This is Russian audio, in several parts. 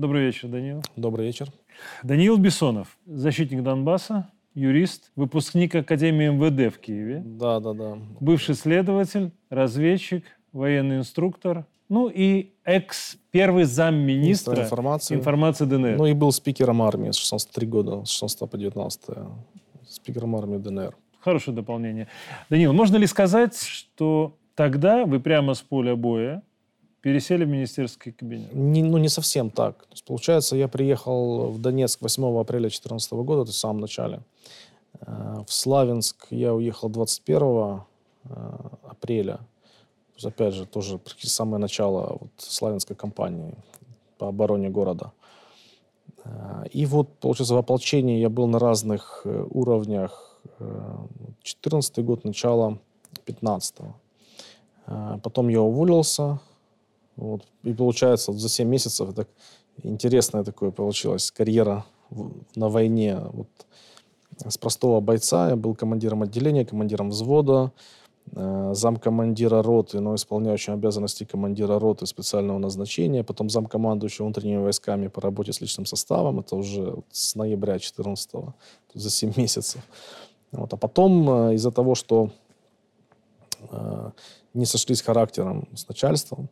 Добрый вечер, Даниил. Добрый вечер. Даниил Бессонов, защитник Донбасса, юрист, выпускник Академии МВД в Киеве. Да, да, да. Бывший следователь, разведчик, военный инструктор, ну и экс первый замминистра Министр информации. информации ДНР. Ну и был спикером армии с 16 года, с 16 по 19. Спикером армии ДНР. Хорошее дополнение. Даниил, можно ли сказать, что тогда вы прямо с поля боя пересели в министерский кабинет? Не, ну, не совсем так. То есть, получается, я приехал в Донецк 8 апреля 2014 года, то есть в самом начале. Э, В Славянск я уехал 21 э, апреля. То есть, опять же, тоже самое начало вот, славянской кампании по обороне города. Э, И вот, получается, в ополчении я был на разных уровнях. 14 год, начало 15 Потом я уволился, вот. И получается, за 7 месяцев так интересная такое получилась карьера на войне. Вот с простого бойца я был командиром отделения, командиром взвода, э, замкомандира роты, но исполняющим обязанности командира роты специального назначения, потом замкомандующего внутренними войсками по работе с личным составом, это уже с ноября 14 за 7 месяцев. Вот. А потом э, из-за того, что э, не сошлись характером с начальством,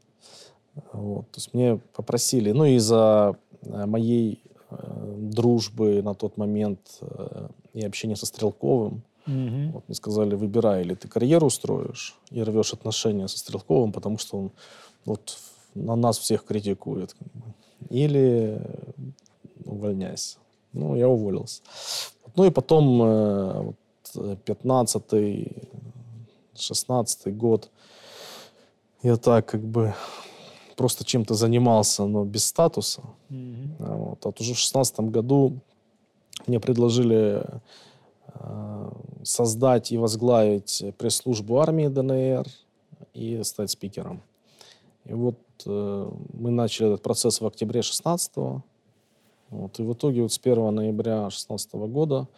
вот. То есть мне попросили, ну, из-за э, моей э, дружбы на тот момент э, и общения со Стрелковым, Мгм. вот мне сказали, выбирай, или ты карьеру строишь и рвешь отношения со Стрелковым, потому что он вот на нас всех критикует, или увольняйся. Ну, я уволился. Ну и потом э, вот, э, 15 16 год я так как бы просто чем-то занимался, но без статуса. А Вот. А уже в шестнадцатом году мне предложили э, создать и возглавить пресс-службу армии ДНР и стать спикером. И вот э, мы начали этот процесс в октябре 16 вот, И в итоге вот с 1 ноября 16 года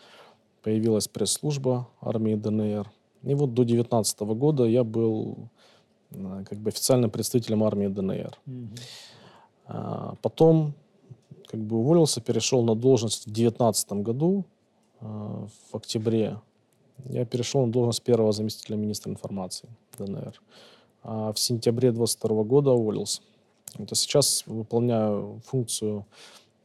появилась пресс-служба армии ДНР. И вот до 19 года я был как бы официальным представителем армии ДНР. А, Потом как бы уволился, перешел на должность в 2019 году, а, в октябре. Я перешел на должность первого заместителя министра информации ДНР. А в сентябре 2022 года уволился. Вот, а сейчас выполняю функцию э,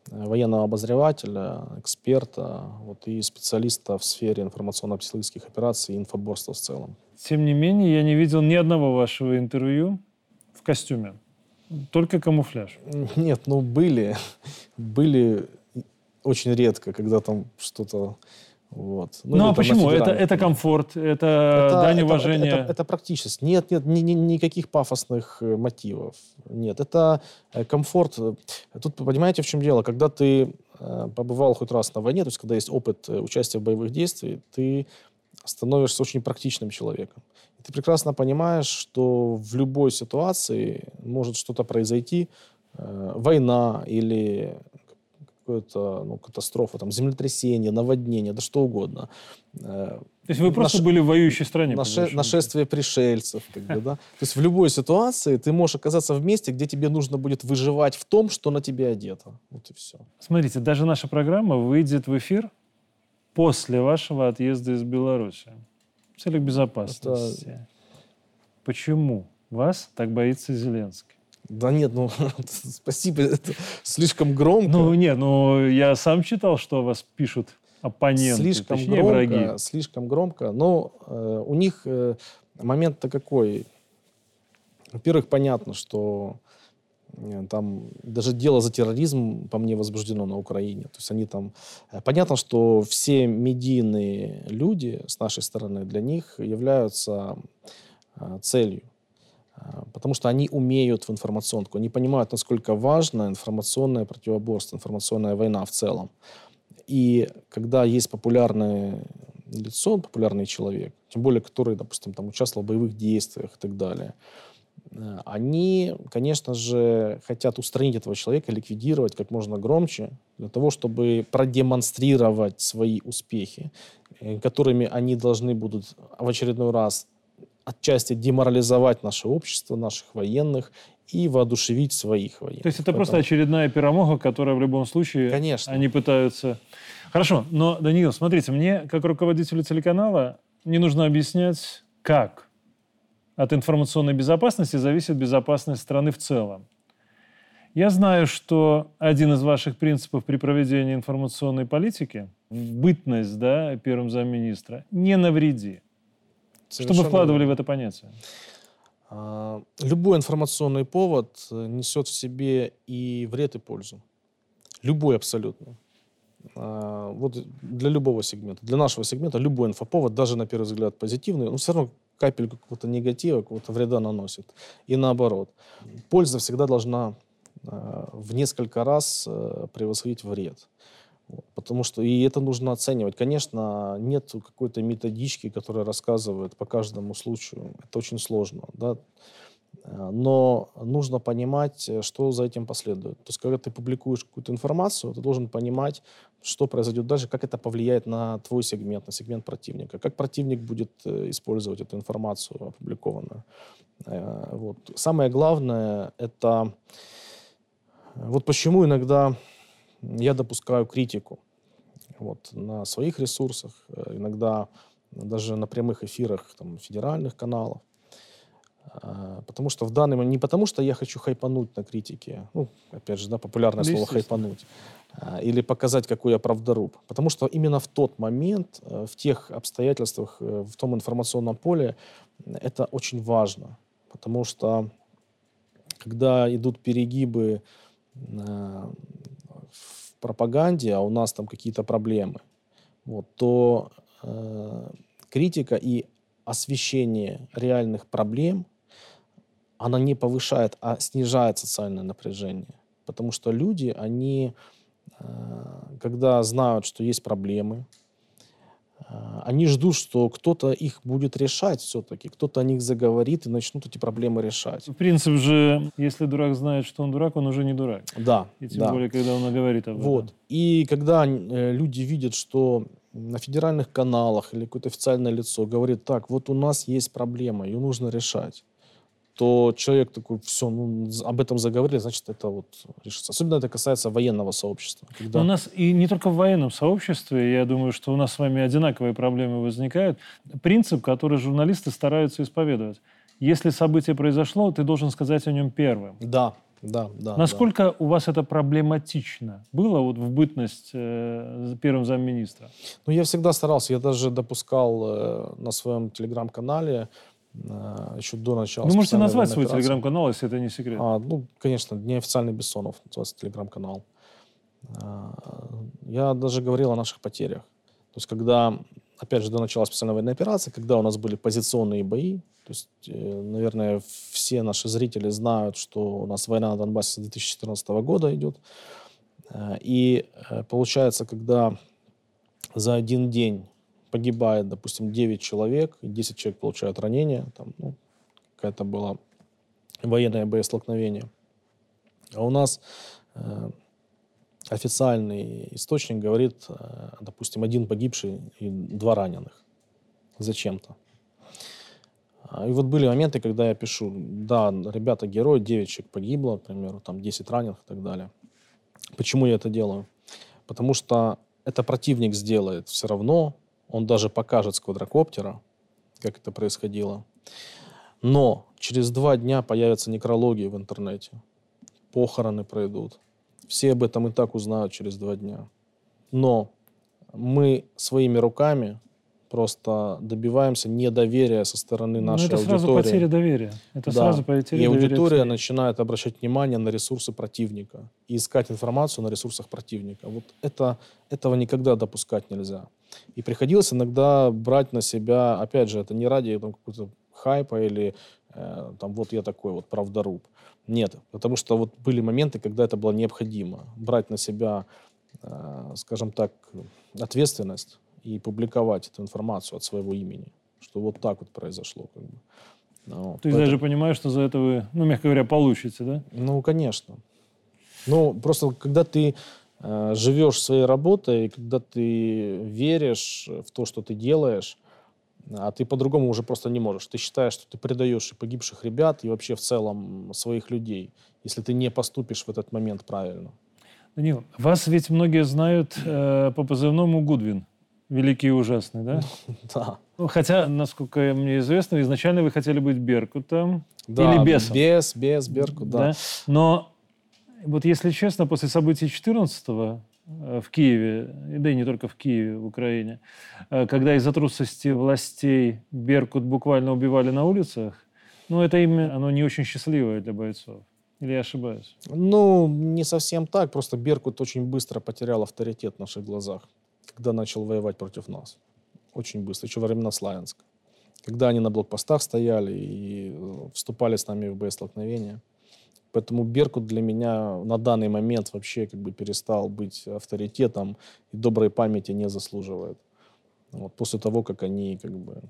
военного обозревателя, эксперта вот, и специалиста в сфере информационно-психологических операций и инфоборства в целом. Тем не менее, я не видел ни одного вашего интервью в костюме. Только камуфляж. Нет, ну были, были очень редко, когда там что-то вот. Ну, или а почему? Это, это комфорт, это, дань это- уважения. Это, это практичность. Нет, нет, ни- ни- никаких пафосных э, мотивов. Нет, это э, комфорт. Тут понимаете, в чем дело? Когда ты э, побывал хоть раз на войне, то есть когда есть опыт участия в боевых действиях, ты становишься очень практичным человеком. И ты прекрасно понимаешь, что в любой ситуации может что-то произойти, война или какая-то ну, катастрофа, там, землетрясение, наводнение, да что угодно. Э, То есть вы просто наше- были в воюющей стране. Наше- нашествие пришельцев. Как бы, да? То есть в любой ситуации ты можешь оказаться в месте, где тебе нужно будет выживать в том, что на тебе одето. Вот и все. Смотрите, даже наша программа выйдет в эфир после вашего отъезда из Беларуси. В целях безопасности. Почему вас так боится Зеленский? Да нет, ну спасибо, это слишком громко. Ну, нет, ну, я сам читал, что вас пишут оппоненты, слишком точнее, громко, враги. слишком громко. Но э, у них э, момент-то какой? Во-первых, понятно, что э, там даже дело за терроризм по мне возбуждено на Украине. То есть они там... э, Понятно, что все медийные люди с нашей стороны для них являются э, целью. Э, Потому что они умеют в информационку, они понимают, насколько важно информационное противоборство, информационная война в целом. И когда есть популярное лицо, популярный человек, тем более который, допустим, там участвовал в боевых действиях и так далее, э, они, конечно же, хотят устранить этого человека, ликвидировать как можно громче, для того, чтобы продемонстрировать свои успехи, э, которыми они должны будут в очередной раз отчасти деморализовать наше общество, наших военных и воодушевить своих военных. То есть это Поэтому... просто очередная перемога, которая в любом случае Конечно. они пытаются... Хорошо, но, Даниил, смотрите, мне, как руководителю телеканала, не нужно объяснять, как от информационной безопасности зависит безопасность страны в целом. Я знаю, что один из ваших принципов при проведении информационной политики – бытность да, первым замминистра – не навреди. Совершенно Что вы вкладывали в это понятие? А, любой информационный повод э, несет в себе и вред, и пользу. Любой абсолютно. А, вот для любого сегмента. Для нашего сегмента любой инфоповод, даже на первый взгляд позитивный, но все равно капельку какого-то негатива, какого-то вреда наносит. И наоборот. Польза всегда должна а, в несколько раз э, превосходить вред. Потому что и это нужно оценивать. Конечно, нет какой-то методички, которая рассказывает по каждому случаю. Это очень сложно. Да? Э, но нужно понимать, э, что за этим последует. То есть, когда ты публикуешь какую-то информацию, ты должен понимать, что произойдет дальше, как это повлияет на твой сегмент, на сегмент противника, как противник будет использовать эту информацию опубликованную. Вот. Самое главное — это вот почему иногда я допускаю критику вот, на своих ресурсах, э, иногда даже на прямых эфирах там, федеральных каналов. А, потому что в данный момент, не потому что я хочу хайпануть на критике, ну, опять же, да, популярное слово хайпануть, а, или показать, какой я правдоруб. Потому что именно в тот момент, э, в тех обстоятельствах, э, в том информационном поле, это очень важно. Потому что когда идут перегибы пропаганде, а у нас там какие-то проблемы, вот, то э, критика и освещение реальных проблем, она не повышает, а снижает социальное напряжение. Потому что люди, они, э, когда знают, что есть проблемы, они ждут, что кто-то их будет решать все-таки, кто-то о них заговорит и начнут эти проблемы решать. В принципе же, если дурак знает, что он дурак, он уже не дурак. Да. И тем да. более, когда он говорит об вот. этом. И когда э, люди видят, что на федеральных каналах или какое-то официальное лицо говорит, так, вот у нас есть проблема, ее нужно решать то человек такой, все, ну, об этом заговорили, значит, это вот решится. Особенно это касается военного сообщества. Когда... У нас и не только в военном сообществе, я думаю, что у нас с вами одинаковые проблемы возникают. Принцип, который журналисты стараются исповедовать. Если событие произошло, ты должен сказать о нем первым. Да, да, да. Насколько да. у вас это проблематично было вот в бытность э, первым замминистра? Ну, я всегда старался. Я даже допускал э, на своем телеграм-канале еще до начала. Вы можете назвать свой телеграм-канал, если это не секрет. А, ну, конечно, неофициальный Бессонов называется телеграм-канал. Э, я даже говорил о наших потерях. То есть, когда, опять же, до начала специальной военной операции, когда у нас были позиционные бои, то есть, э, наверное, все наши зрители знают, что у нас война на Донбассе с 2014 года идет. И получается, когда за один день погибает, допустим, 9 человек, 10 человек получают ранения, там, ну, какая-то была военное боестолкновение. А у нас э, официальный источник говорит, э, допустим, один погибший и два раненых. Зачем-то. А, и вот были моменты, когда я пишу, да, ребята, герои, 9 человек погибло, к примеру, там 10 раненых и так далее. Почему я это делаю? Потому что это противник сделает все равно, он даже покажет с квадрокоптера, как это происходило. Но через два дня появятся некрологии в интернете. Похороны пройдут. Все об этом и так узнают через два дня. Но мы своими руками просто добиваемся недоверия со стороны ну, нашей аудитории. Это сразу потеря доверия. Это да. сразу потеря И аудитория начинает обращать внимание на ресурсы противника и искать информацию на ресурсах противника. Вот это, этого никогда допускать нельзя. И приходилось иногда брать на себя, опять же, это не ради там, какого-то хайпа или э, там вот я такой вот правдоруб. Нет, потому что вот были моменты, когда это было необходимо. Брать на себя, э, скажем так, ответственность и публиковать эту информацию от своего имени, что вот так вот произошло. Как бы. Ну, Ты Поэтому... даже понимаешь, что за это вы, ну, мягко говоря, получите, да? Ну, конечно. Ну, просто когда ты э, живешь своей работой, когда ты веришь в то, что ты делаешь, а ты по-другому уже просто не можешь. Ты считаешь, что ты предаешь и погибших ребят, и вообще в целом своих людей, если ты не поступишь в этот момент правильно. Данил, вас ведь многие знают э, по позывному Гудвин. Великий и ужасный, да? Да. Ну, хотя, насколько мне известно, изначально вы хотели быть Беркутом да, или Бесом. Без, без, Беркут, да. да. Но вот если честно, после событий 14 Э, в Киеве, да и не только в Киеве, в Украине, э, когда из-за трусости властей Беркут буквально убивали на улицах, ну, это имя, оно не очень счастливое для бойцов. Или я ошибаюсь? Ну, не совсем так. Просто Беркут очень быстро потерял авторитет в наших глазах, когда начал воевать против нас. Очень быстро, еще во времена Славянска. Когда они на блокпостах стояли и э, вступали с нами в боестолкновение. Поэтому Беркут для меня на данный момент вообще как бы перестал быть авторитетом и доброй памяти не заслуживает. Вот, после того, как они как бы...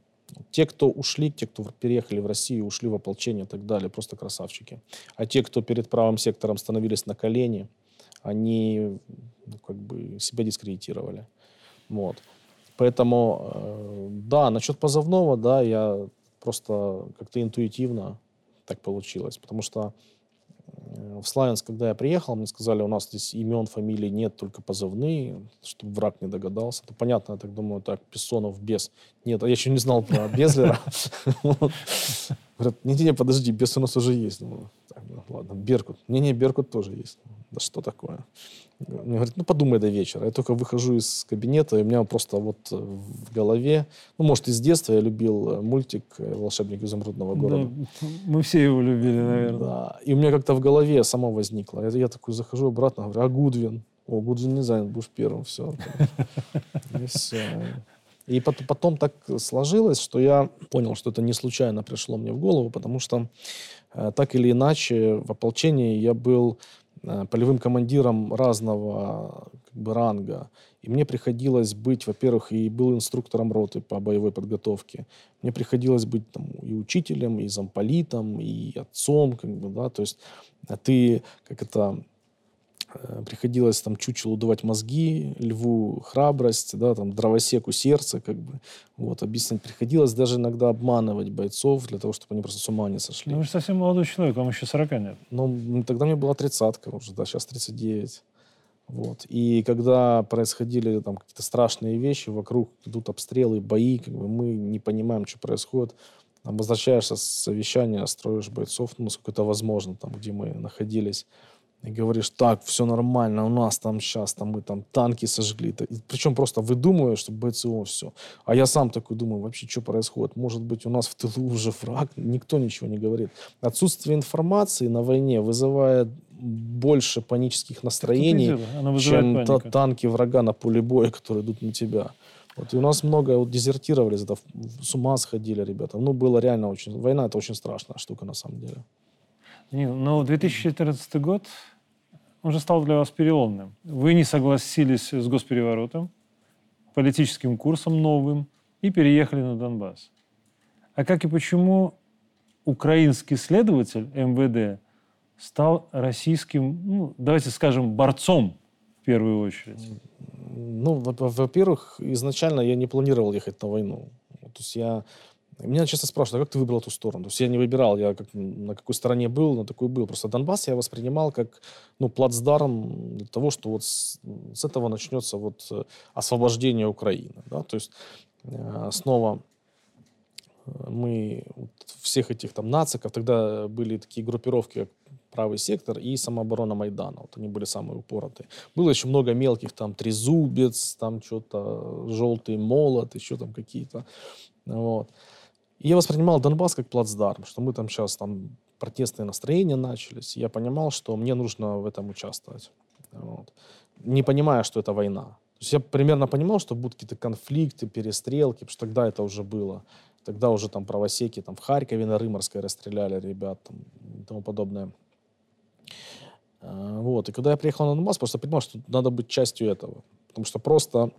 Те, кто ушли, те, кто переехали в Россию, ушли в ополчение и так далее, просто красавчики. А те, кто перед правым сектором становились на колени, они ну, как бы себя дискредитировали. Вот. Поэтому, э, да, насчет позывного, да, я просто как-то интуитивно так получилось. Потому что Э, в Славянск, когда я приехал, мне сказали, у нас здесь имен, фамилий нет, только позывные, чтобы враг не догадался. Это понятно, я так думаю, так, Пессонов, без. Нет, а я еще не знал про Безлера. Говорят, не-не, подожди, без у нас уже есть. Думаю, ну, ладно, Беркут. Не-не, Беркут тоже есть. Да что такое? Мне говорят, ну подумай до вечера. Я только выхожу из кабинета, и у меня просто вот в голове, ну, может, из детства я любил э, мультик э, «Волшебник изумрудного города». Да, мы все его любили, наверное. Да, и у меня как-то в голове само возникло. Я, я такой захожу обратно, говорю, а Гудвин? О, Гудвин не занят, будешь первым, все. И все. И потом так сложилось, что я понял, что это не случайно пришло мне в голову, потому что э, так или иначе в ополчении я был э, полевым командиром разного как бы, ранга. И мне приходилось быть, во-первых, и был инструктором роты по боевой подготовке. Мне приходилось быть там, и учителем, и замполитом, и отцом, как бы, да, то есть э, ты, как это, Э, приходилось там чучелу давать мозги, льву храбрость, да, там, дровосеку сердце, как бы, вот, объяснять. Приходилось даже иногда обманывать бойцов для того, чтобы они просто с ума не сошли. Ну, вы же совсем молодой человек, вам еще 40 нет. Ну, тогда мне была тридцатка уже, да, сейчас 39. Вот. И когда происходили там какие-то страшные вещи, вокруг идут обстрелы, бои, как бы мы не понимаем, что происходит. Там возвращаешься с совещания, строишь бойцов, ну, насколько это возможно, там, где мы находились и говоришь, так, все нормально, у нас там сейчас, там мы там танки сожгли. И, причем просто выдумываешь, что БЦО все. А я сам такой думаю, вообще, что происходит? Может быть, у нас в тылу уже враг? Никто ничего не говорит. Отсутствие информации на войне вызывает больше панических настроений, чем та, танки врага на поле боя, которые идут на тебя. Вот, и у нас много вот, дезертировали, с ума сходили ребята. Ну, было реально очень... Война — это очень страшная штука, на самом деле. Ну, 2014 год он стал для вас переломным. Вы не согласились с госпереворотом, политическим курсом новым и переехали на Донбасс. А как и почему украинский следователь МВД стал российским, ну, давайте скажем, борцом в первую очередь? Ну, во-первых, изначально я не планировал ехать на войну. То есть я меня часто спрашивают, а как ты выбрал эту сторону? То есть я не выбирал, я как, на какой стороне был, на такой был. Просто Донбасс я воспринимал как ну, плацдарм для того, что вот с, с этого начнется вот э, освобождение Украины. Да? То есть э, снова э, мы вот, всех этих там нациков, тогда были такие группировки, как правый сектор и самооборона Майдана. Вот они были самые упоротые. Было еще много мелких, там, трезубец, там что-то, желтый молот, еще там какие-то. Вот. И я воспринимал Донбасс как плацдарм, что мы там сейчас там протестные настроения начались. И я понимал, что мне нужно в этом участвовать. Вот. Не понимая, что это война. То есть я примерно понимал, что будут какие-то конфликты, перестрелки, потому что тогда это уже было. Тогда уже там правосеки там в Харькове на Рыморской расстреляли ребят там, и тому подобное. А, вот. И когда я приехал на Донбасс, просто понимал, что надо быть частью этого. Потому что просто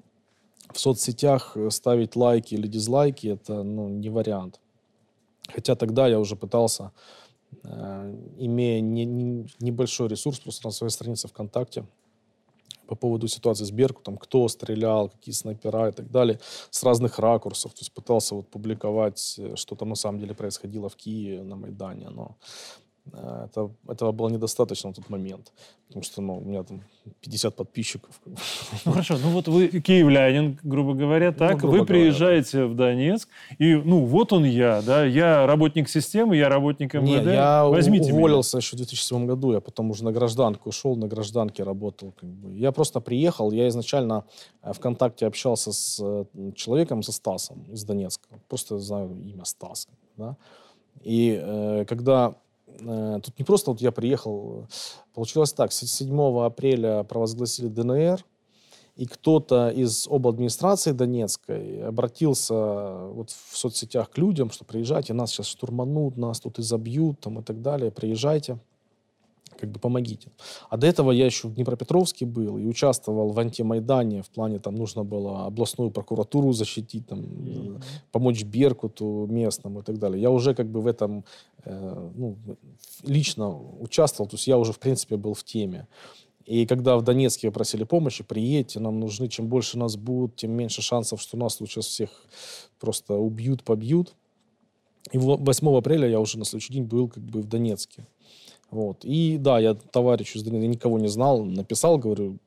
в соцсетях э, ставить лайки или дизлайки это ну, не вариант. Хотя тогда я уже пытался, э, имея не, не, небольшой ресурс, просто на своей странице ВКонтакте, по поводу ситуации с Беркутом, кто стрелял, какие снайпера и так далее, с разных ракурсов. То есть пытался вот публиковать, э, что там на самом деле происходило в Киеве на Майдане. Но это, этого было недостаточно на тот момент, потому что ну, у меня там 50 подписчиков. Ну хорошо, ну вот вы киевлянин, грубо говоря, ну, так, ну, грубо вы приезжаете говоря, да. в Донецк, и ну вот он я, да, я работник системы, я работник МВД, Не, я Возьмите уволился меня. еще в 2007 году, я потом уже на гражданку ушел, на гражданке работал. Как бы. Я просто приехал, я изначально э, ВКонтакте общался с э, человеком, со Стасом из Донецка, просто знаю имя Стас, да, и э, когда Э, тут не просто вот я приехал, получилось так, 7 апреля провозгласили ДНР, и кто-то из обладминистрации Донецкой обратился вот в соцсетях к людям, что приезжайте, нас сейчас штурманут, нас тут изобьют там, и так далее, приезжайте как бы помогите. А до этого я еще в Днепропетровске был и участвовал в антимайдане, в плане там нужно было областную прокуратуру защитить, там, mm-hmm. помочь Беркуту местному и так далее. Я уже как бы в этом э, ну, лично участвовал, то есть я уже в принципе был в теме. И когда в Донецке просили помощи, приедьте, нам нужны, чем больше нас будут, тем меньше шансов, что нас тут сейчас всех просто убьют, побьют. И 8 апреля я уже на следующий день был как бы в Донецке. Вот. И да, я товарищу, я никого не знал, написал, говорю,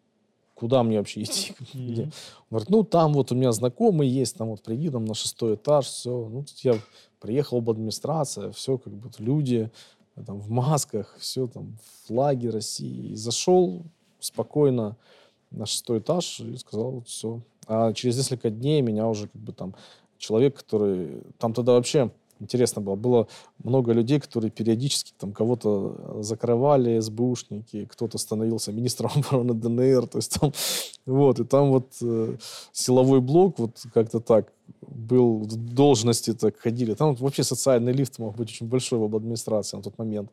куда мне вообще идти? Mm-hmm. Он говорит, ну, там вот у меня знакомый есть, там вот приди, там на шестой этаж, все. Ну, тут я приехал в администрация, все, как бы люди там в масках, все там, флаги России. И зашел спокойно на шестой этаж и сказал, вот все. А через несколько дней меня уже как бы там человек, который... Там тогда вообще интересно было. Было много людей, которые периодически там кого-то э, закрывали, СБУшники, кто-то становился министром обороны ДНР, то есть там, вот, и там вот э, силовой блок вот как-то так был, в должности так ходили. Там вот, вообще социальный лифт мог быть очень большой в администрации на тот момент.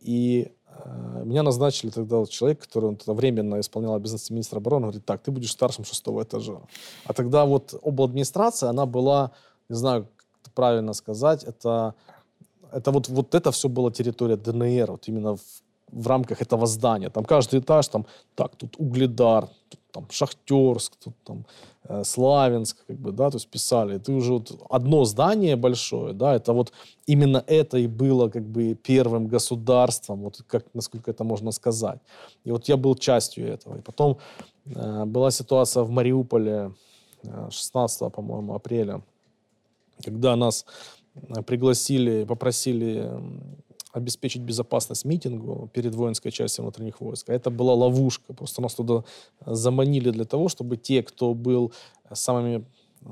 И э, меня назначили тогда вот человек, который он тогда временно исполнял обязанности министра обороны, говорит, так, ты будешь старшим шестого этажа. А тогда вот обладминистрация, она была, не знаю, правильно сказать, это, это вот, вот это все была территория ДНР, вот именно в, в рамках этого здания. Там каждый этаж, там, так, тут Угледар, тут, там, Шахтерск, тут там э, Славянск, как бы, да, то есть писали. Ты уже вот одно здание большое, да, это вот именно это и было как бы первым государством, вот как, насколько это можно сказать. И вот я был частью этого. И потом э, была ситуация в Мариуполе 16, э, по-моему, апреля когда нас э, пригласили, попросили обеспечить безопасность митингу перед воинской частью внутренних войск. А это была ловушка. Просто нас туда заманили для того, чтобы те, кто был самыми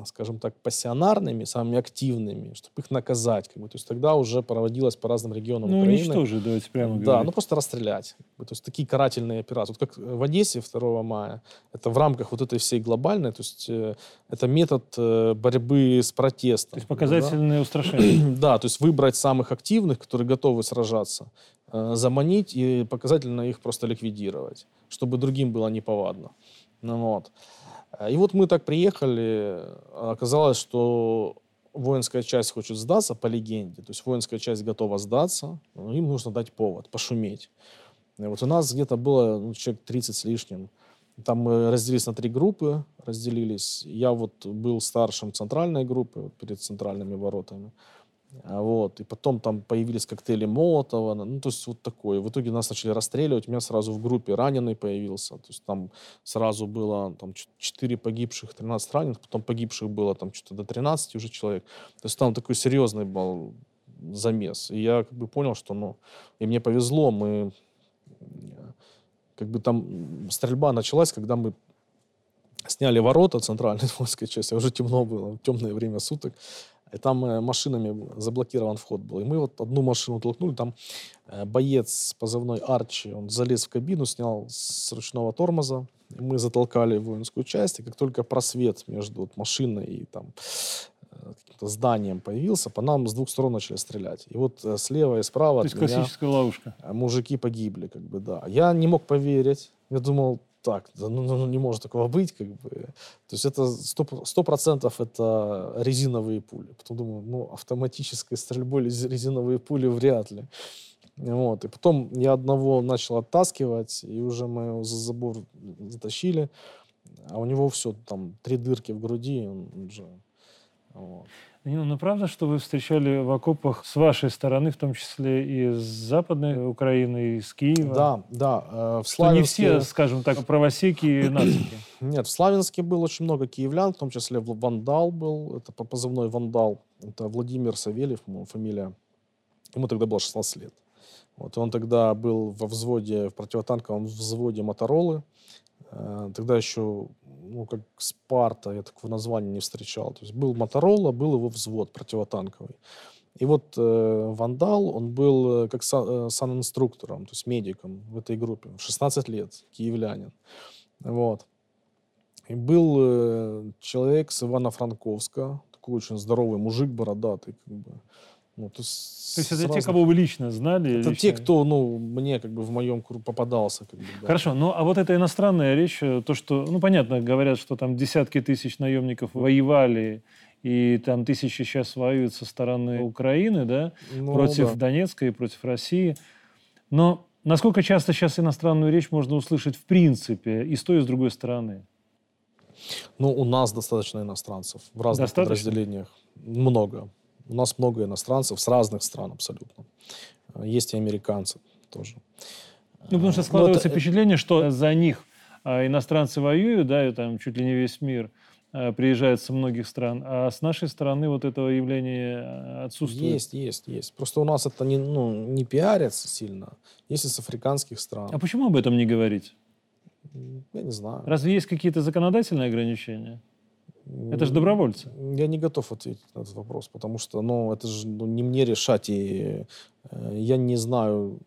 скажем так, пассионарными, самыми активными, чтобы их наказать. Как бы. То есть тогда уже проводилось по разным регионам ну, Украины. уничтожить, давайте прямо говорить. Да, ну просто расстрелять. Как бы. То есть такие карательные операции. Вот как в Одессе 2 мая, это в рамках вот этой всей глобальной, то есть э, это метод э, борьбы с протестом. То есть показательные да? устрашения. да, то есть выбрать самых активных, которые готовы сражаться, э, заманить и показательно их просто ликвидировать, чтобы другим было неповадно. Ну, вот. Э, и вот мы так приехали, оказалось, что воинская часть хочет сдаться по легенде, то есть воинская часть готова сдаться, им нужно дать повод, пошуметь. И вот у нас где-то было ну, человек 30 с лишним. Там мы разделились на три группы, разделились. Я вот был старшим центральной группы перед центральными воротами. А вот. И потом там появились коктейли Молотова, ну, то есть вот такое. В итоге нас начали расстреливать, у меня сразу в группе раненый появился, то есть там сразу было там 4 погибших, 13 раненых, потом погибших было там что-то до 13 уже человек. То есть там такой серьезный был замес. И я как бы понял, что, ну, и мне повезло, мы как бы там стрельба началась, когда мы сняли ворота центральной воинской части, уже темно было, темное время суток, и там э, машинами заблокирован вход был. И мы вот одну машину толкнули, там э, боец позывной Арчи, он залез в кабину, снял с ручного тормоза, и мы затолкали воинскую часть, и как только просвет между вот машиной и там э, каким-то зданием появился, по нам с двух сторон начали стрелять. И вот слева и справа То есть классическая ловушка. Мужики погибли, как бы, да. Я не мог поверить. Я думал, так, ну, ну, ну, не может такого быть, как бы. То есть это сто процентов это резиновые пули. Потом думаю, ну, автоматической стрельбой резиновые пули вряд ли. Вот. И потом я одного начал оттаскивать, и уже мы его за забор затащили. А у него все, там, три дырки в груди, он уже... Вот. Ну, ну, правда, что вы встречали в окопах с вашей стороны, в том числе и с Западной Украины, и с Киева? Да, да. Э, в что не все, скажем так, правосеки и нацики. Нет, в Славянске было очень много киевлян, в том числе Вандал был, это по позывной Вандал. Это Владимир Савельев, фамилия. Ему тогда было 16 лет. Вот, он тогда был во взводе, в противотанковом взводе Моторолы. Э, тогда еще, ну, как Спарта, я такого названия не встречал. То есть был Моторола, был его взвод противотанковый. И вот э, Вандал, он был э, как сан, э, санинструктором, то есть медиком в этой группе. 16 лет, киевлянин. Вот. И был э, человек с Ивано-Франковска, такой очень здоровый мужик, бородатый, как бы, ну, то, есть, то есть это разных... те, кого вы лично знали? Это лично... те, кто, ну, мне как бы в моем кругу попадался. Как бы, да. Хорошо, ну а вот эта иностранная речь, э, то, что, ну, понятно, говорят, что там десятки тысяч наемников воевали, и там тысячи сейчас воюют со стороны Украины, да, ну, против да. Донецка и против России. Но насколько часто сейчас иностранную речь можно услышать в принципе и с той, и с другой стороны? Ну, у нас достаточно иностранцев в разных достаточно? подразделениях. Много. У нас много иностранцев с разных стран абсолютно. Есть и американцы тоже. Ну, потому что складывается Но впечатление, что за них а, иностранцы воюют, да, и там чуть ли не весь мир а, приезжает со многих стран, а с нашей стороны вот этого явления отсутствует. Есть, есть, есть. Просто у нас это не, ну, не пиарится сильно, если с африканских стран. А почему об этом не говорить? Я не знаю. Разве есть какие-то законодательные ограничения? Это же добровольцы. Я не готов ответить на этот вопрос, потому что ну, это же ну, не мне решать, и э, я не знаю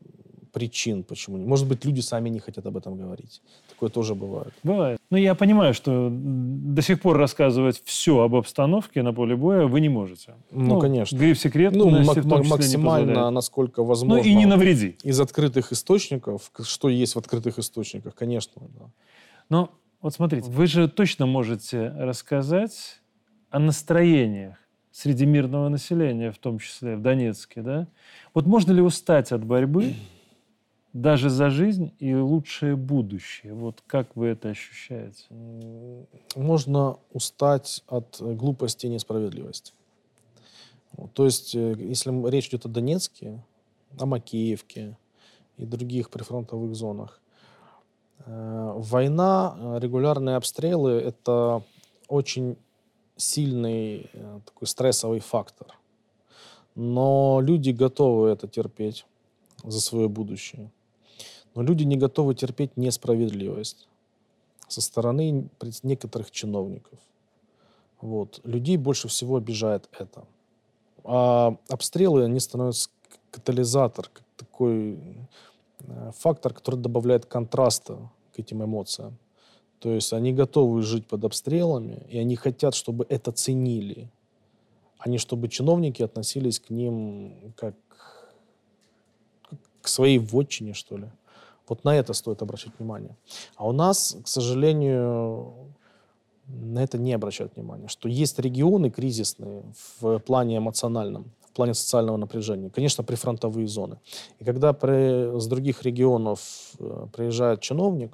причин, почему. Может быть, люди сами не хотят об этом говорить. Такое тоже бывает. Бывает. Но я понимаю, что до сих пор рассказывать все об обстановке на поле боя вы не можете. Ну, ну конечно. Гриф секретности ну, том максимально, насколько возможно. Ну и не навреди. Из открытых источников, что есть в открытых источниках, конечно. Да. Но вот смотрите, вы же точно можете рассказать о настроениях среди мирного населения, в том числе в Донецке, да? Вот можно ли устать от борьбы даже за жизнь и лучшее будущее? Вот как вы это ощущаете? Можно устать от глупости и несправедливости. То есть, э, если речь идет о Донецке, о Макеевке и других прифронтовых зонах, Э, война, э, регулярные обстрелы – это очень сильный э, такой стрессовый фактор. Но люди готовы это терпеть за свое будущее. Но люди не готовы терпеть несправедливость со стороны некоторых чиновников. Вот. Людей больше всего обижает это. А обстрелы, они становятся катализатор, такой Э, фактор, который добавляет контраста к этим эмоциям. То есть они готовы жить под обстрелами, и они хотят, чтобы это ценили, а не чтобы чиновники относились к ним как к своей вотчине, что ли. Вот на это стоит обращать внимание. А у нас, к сожалению, на это не обращают внимания, что есть регионы кризисные в плане эмоциональном, плане социального напряжения. Конечно, прифронтовые зоны. И когда при, с других регионов э, приезжает чиновник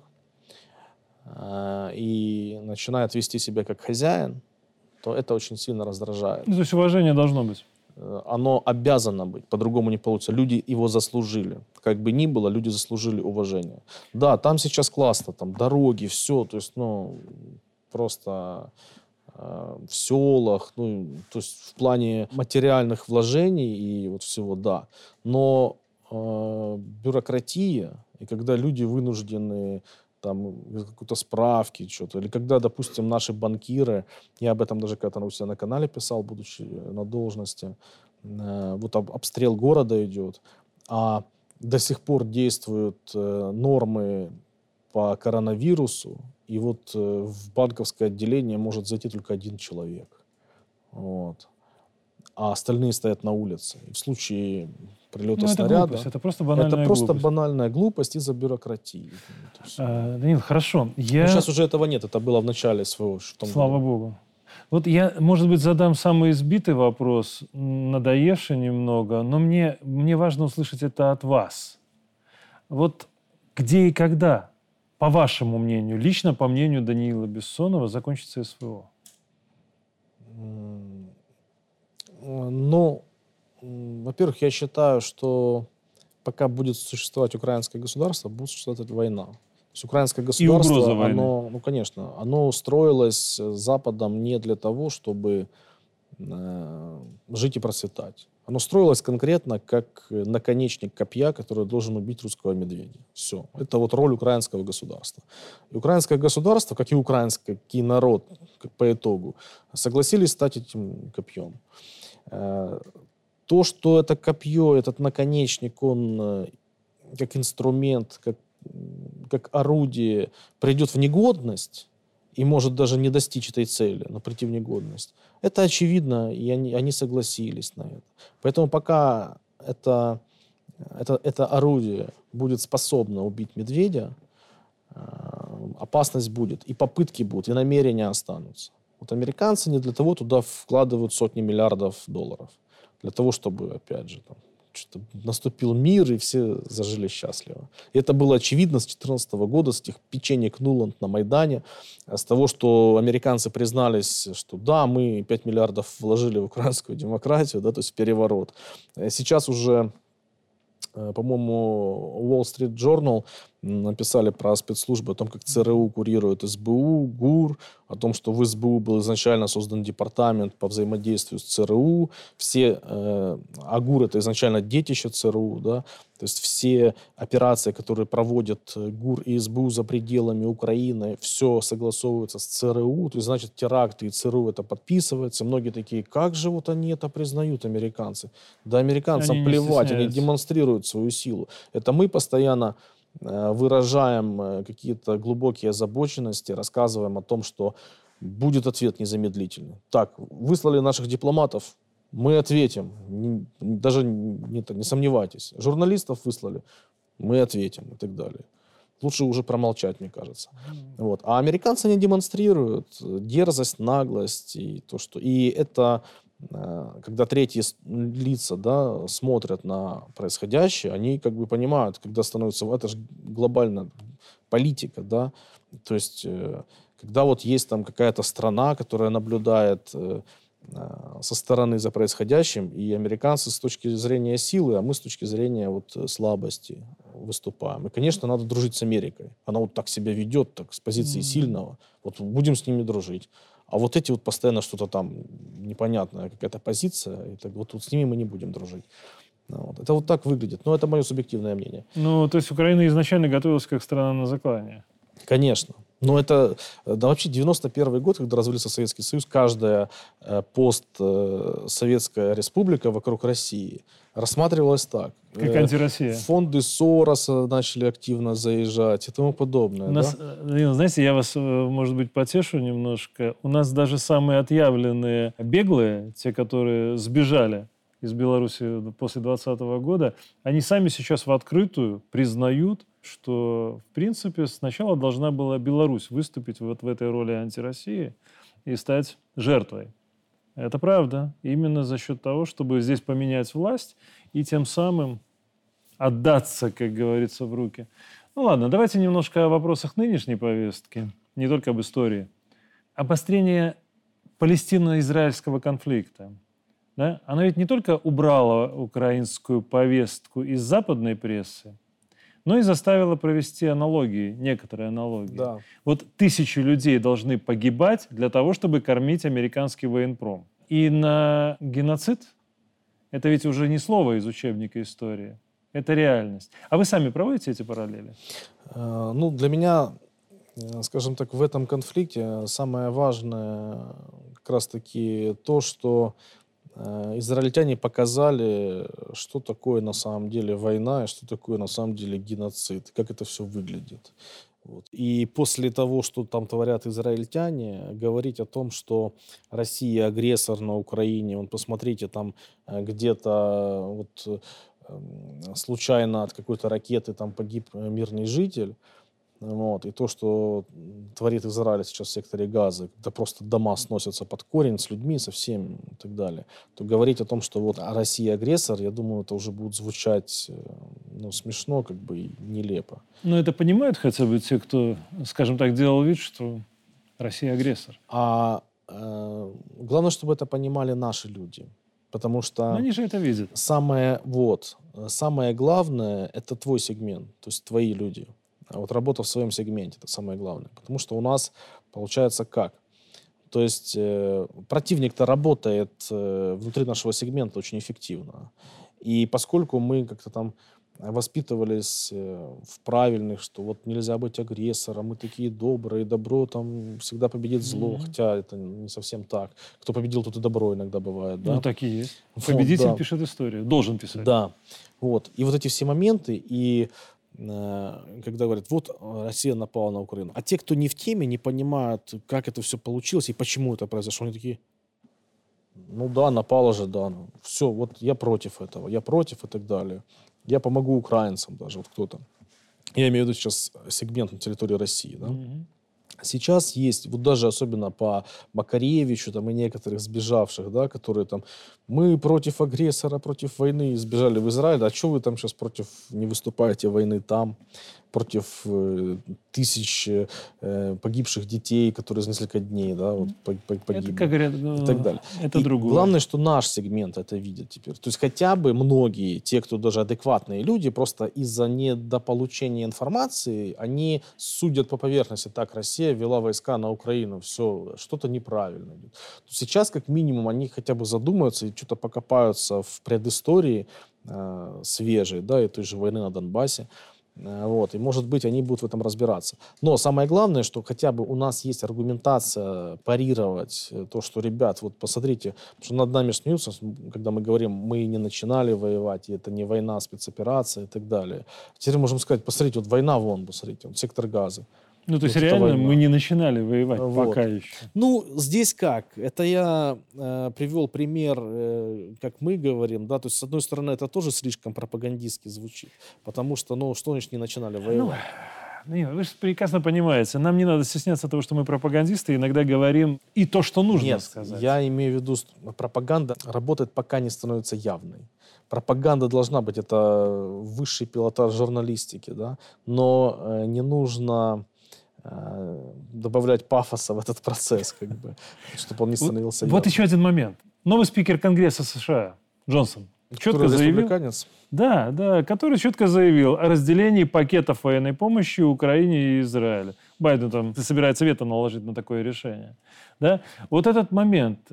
э, и начинает вести себя как хозяин, то это очень сильно раздражает. Ну, то есть уважение должно быть? Э, оно обязано быть, по-другому не получится. Люди его заслужили. Как бы ни было, люди заслужили уважение. Да, там сейчас классно, там дороги, все, то есть, ну, просто в селах, ну, то есть в плане материальных вложений и вот всего, да. Но э, бюрократия, и когда люди вынуждены там какой-то справки, что-то, или когда, допустим, наши банкиры, я об этом даже когда-то у себя на канале писал, будучи на должности, э, вот об, обстрел города идет, а до сих пор действуют э, нормы по коронавирусу, и вот э, в банковское отделение может зайти только один человек. Вот. А остальные стоят на улице. И в случае прилета ну, снаряда... Это, глупость, это просто банальная Это просто глупость. банальная глупость из-за бюрократии. А, Данил, хорошо. Я... Но сейчас уже этого нет. Это было в начале своего... Том Слава году. Богу. Вот я, может быть, задам самый избитый вопрос, надоевший немного, но мне, мне важно услышать это от вас. Вот где и когда, по вашему мнению, лично по мнению Даниила Бессонова, закончится СВО? Ну, во-первых, я считаю, что пока будет существовать украинское государство, будет существовать война. То есть украинское государство, оно, ну, конечно, оно строилось Западом не для того, чтобы э, жить и процветать. Оно строилось конкретно как наконечник копья, который должен убить русского медведя. Все. Это вот роль украинского государства. И украинское государство, как и украинский народ, по итогу, согласились стать этим копьем. Э, то, что это копье, этот наконечник, он э, как инструмент, как, как орудие придет в негодность и может даже не достичь этой цели, но прийти в негодность, это очевидно, и они, они согласились на это. Поэтому пока это, это, это орудие будет способно убить медведя, э, опасность будет, и попытки будут, и намерения останутся. Вот американцы не для того туда вкладывают сотни миллиардов долларов – для того, чтобы, опять же, там, что наступил мир, и все зажили счастливо. И это было очевидно с 2014 года, с тех печенек Нуланд на Майдане, с того, что американцы признались, что да, мы 5 миллиардов вложили в украинскую демократию, да, то есть переворот. Сейчас уже Э, по-моему, Wall Street Journal написали про спецслужбы, о том, как ЦРУ курирует СБУ, ГУР, о том, что в СБУ был изначально создан департамент по взаимодействию с ЦРУ. Все, э, а ГУР это изначально детище ЦРУ, да, то есть все операции, которые проводят э, ГУР и СБУ за пределами Украины, все согласовывается с ЦРУ, то есть, значит, теракты и ЦРУ это подписывается. Многие такие, как же вот они это признают, американцы? Да американцам они плевать, они демонстрируют свою силу. Это мы постоянно выражаем э, какие-то глубокие озабоченности, рассказываем о том, что будет ответ незамедлительный. Так, выслали наших дипломатов, мы ответим, не, даже не, не сомневайтесь. Журналистов выслали, мы ответим и так далее. Лучше уже промолчать, мне кажется. Вот. А американцы не демонстрируют дерзость, наглость и то, что... И это э, когда третьи лица да, смотрят на происходящее, они как бы понимают, когда становится... Это же глобально политика, да. То есть, э, когда вот есть там какая-то страна, которая наблюдает э, Э, со стороны за происходящим, и американцы с точки зрения силы, а мы с точки зрения вот э, слабости выступаем. И, конечно, надо дружить с Америкой. Она вот так себя ведет, так с позиции mm-hmm. сильного. Вот будем с ними дружить. А вот эти вот постоянно что-то там непонятная какая-то позиция, и так вот, вот с ними мы не будем дружить. Ну вот. Это вот так выглядит. Но это мое субъективное мнение. Ну, то есть Украина изначально готовилась как страна на заклание? Конечно. Но это, да вообще 91 год, когда развалился Советский Союз, каждая э, постсоветская э, республика вокруг России рассматривалась так. Как э, антироссия. Фонды Сороса начали активно заезжать и тому подобное. У нас, да? знаете, я вас, может быть, потешу немножко. У нас даже самые отъявленные беглые, те, которые сбежали из Беларуси после 2020 года, они сами сейчас в открытую признают, что, в принципе, сначала должна была Беларусь выступить вот в этой роли антироссии и стать жертвой. Это правда. Именно за счет того, чтобы здесь поменять власть и тем самым отдаться, как говорится, в руки. Ну ладно, давайте немножко о вопросах нынешней повестки, не только об истории. Обострение палестино-израильского конфликта. Да? Оно ведь не только убрало украинскую повестку из западной прессы, но и заставила провести аналогии, некоторые аналогии. Да. Вот тысячи людей должны погибать для того, чтобы кормить американский военпром. И на геноцид это ведь уже не слово из учебника истории, это реальность. А вы сами проводите эти параллели? Э, ну, для меня, э, скажем так, в этом конфликте самое важное как раз-таки то, что израильтяне показали, что такое на самом деле война и что такое на самом деле геноцид, как это все выглядит. Вот. И после того, что там творят израильтяне, говорить о том, что Россия агрессор на Украине, вот посмотрите, там э, где-то вот эм, случайно от какой-то ракеты там погиб мирный житель, Вот. И то, что творит Израиль сейчас в секторе Газы, когда просто дома сносятся под корень с людьми, со всеми и так далее, то говорить о том, что вот Россия агрессор, я думаю, это уже будет звучать э, ну, смешно как бы и нелепо. Но это понимают хотя бы те, кто, скажем так, делал вид, что Россия агрессор. А э, главное, чтобы это понимали наши люди. Потому что... Но они же это видят. Самое, вот, самое главное – это твой сегмент, то есть твои люди. А вот работа в своем сегменте – это самое главное. Потому что у нас получается как? То есть э, противник-то работает э, внутри нашего сегмента очень эффективно. И поскольку мы как-то там воспитывались э, в правильных, что вот нельзя быть агрессором, мы такие добрые, добро там всегда победит зло, mm-hmm. хотя это не совсем так. Кто победил, тот и добро иногда бывает, да? Ну, так и есть. Победитель вот, да. пишет историю, должен писать. Да, вот. И вот эти все моменты, и когда говорят, вот Россия напала на Украину, а те, кто не в теме, не понимают, как это все получилось и почему это произошло, они такие, ну да, напала же, да, ну, все, вот я против этого, я против и так далее. Я помогу украинцам даже, вот кто-то. Я имею в виду сейчас сегмент на территории России, да. Mm-hmm. Сейчас есть, вот даже особенно по Макаревичу там, и некоторых сбежавших, да, которые там, мы против агрессора, против войны, сбежали в Израиль, а что вы там сейчас против, не выступаете войны там? Против э, тысяч э, погибших детей, которые за несколько дней да, вот, погибли. Это, как говорят, ну, и так далее. Это и другое. Главное, что наш сегмент это видит теперь. То есть хотя бы многие, те, кто даже адекватные люди, просто из-за недополучения информации, они судят по поверхности. Так, Россия вела войска на Украину, все, что-то неправильно. Сейчас, как минимум, они хотя бы задумаются и что-то покопаются в предыстории э, свежей, да, и той же войны на Донбассе. Э, вот, и, может быть, они будут в этом разбираться. Но самое главное, что хотя бы у нас есть аргументация парировать э, то, что, ребят, вот посмотрите, что над нами смеются, когда мы говорим, мы не начинали воевать, и это не война, а спецоперация и так далее. Теперь можем сказать, посмотрите, вот война вон, посмотрите, вот сектор газа. Ну, то есть реально мы не начинали воевать вот. пока еще. Ну, здесь как? Это я э, привел пример, э, как мы говорим, да, то есть, с одной стороны, это тоже слишком пропагандистски звучит, потому что, ну, что значит не начинали ну, воевать? Ну, вы же прекрасно понимаете, нам не надо стесняться того, что мы пропагандисты, иногда говорим и то, что нужно Нет, сказать. я имею в виду, пропаганда работает, пока не становится явной. Пропаганда должна быть, это высший пилотаж журналистики, да, но э, не нужно добавлять пафоса в этот процесс, как бы, чтобы он не становился... Вот, вот еще один момент. Новый спикер Конгресса США Джонсон четко заявил... Да, да, который четко заявил о разделении пакетов военной помощи Украине и Израилю. Байден там собирается вето наложить на такое решение. Да? Вот этот момент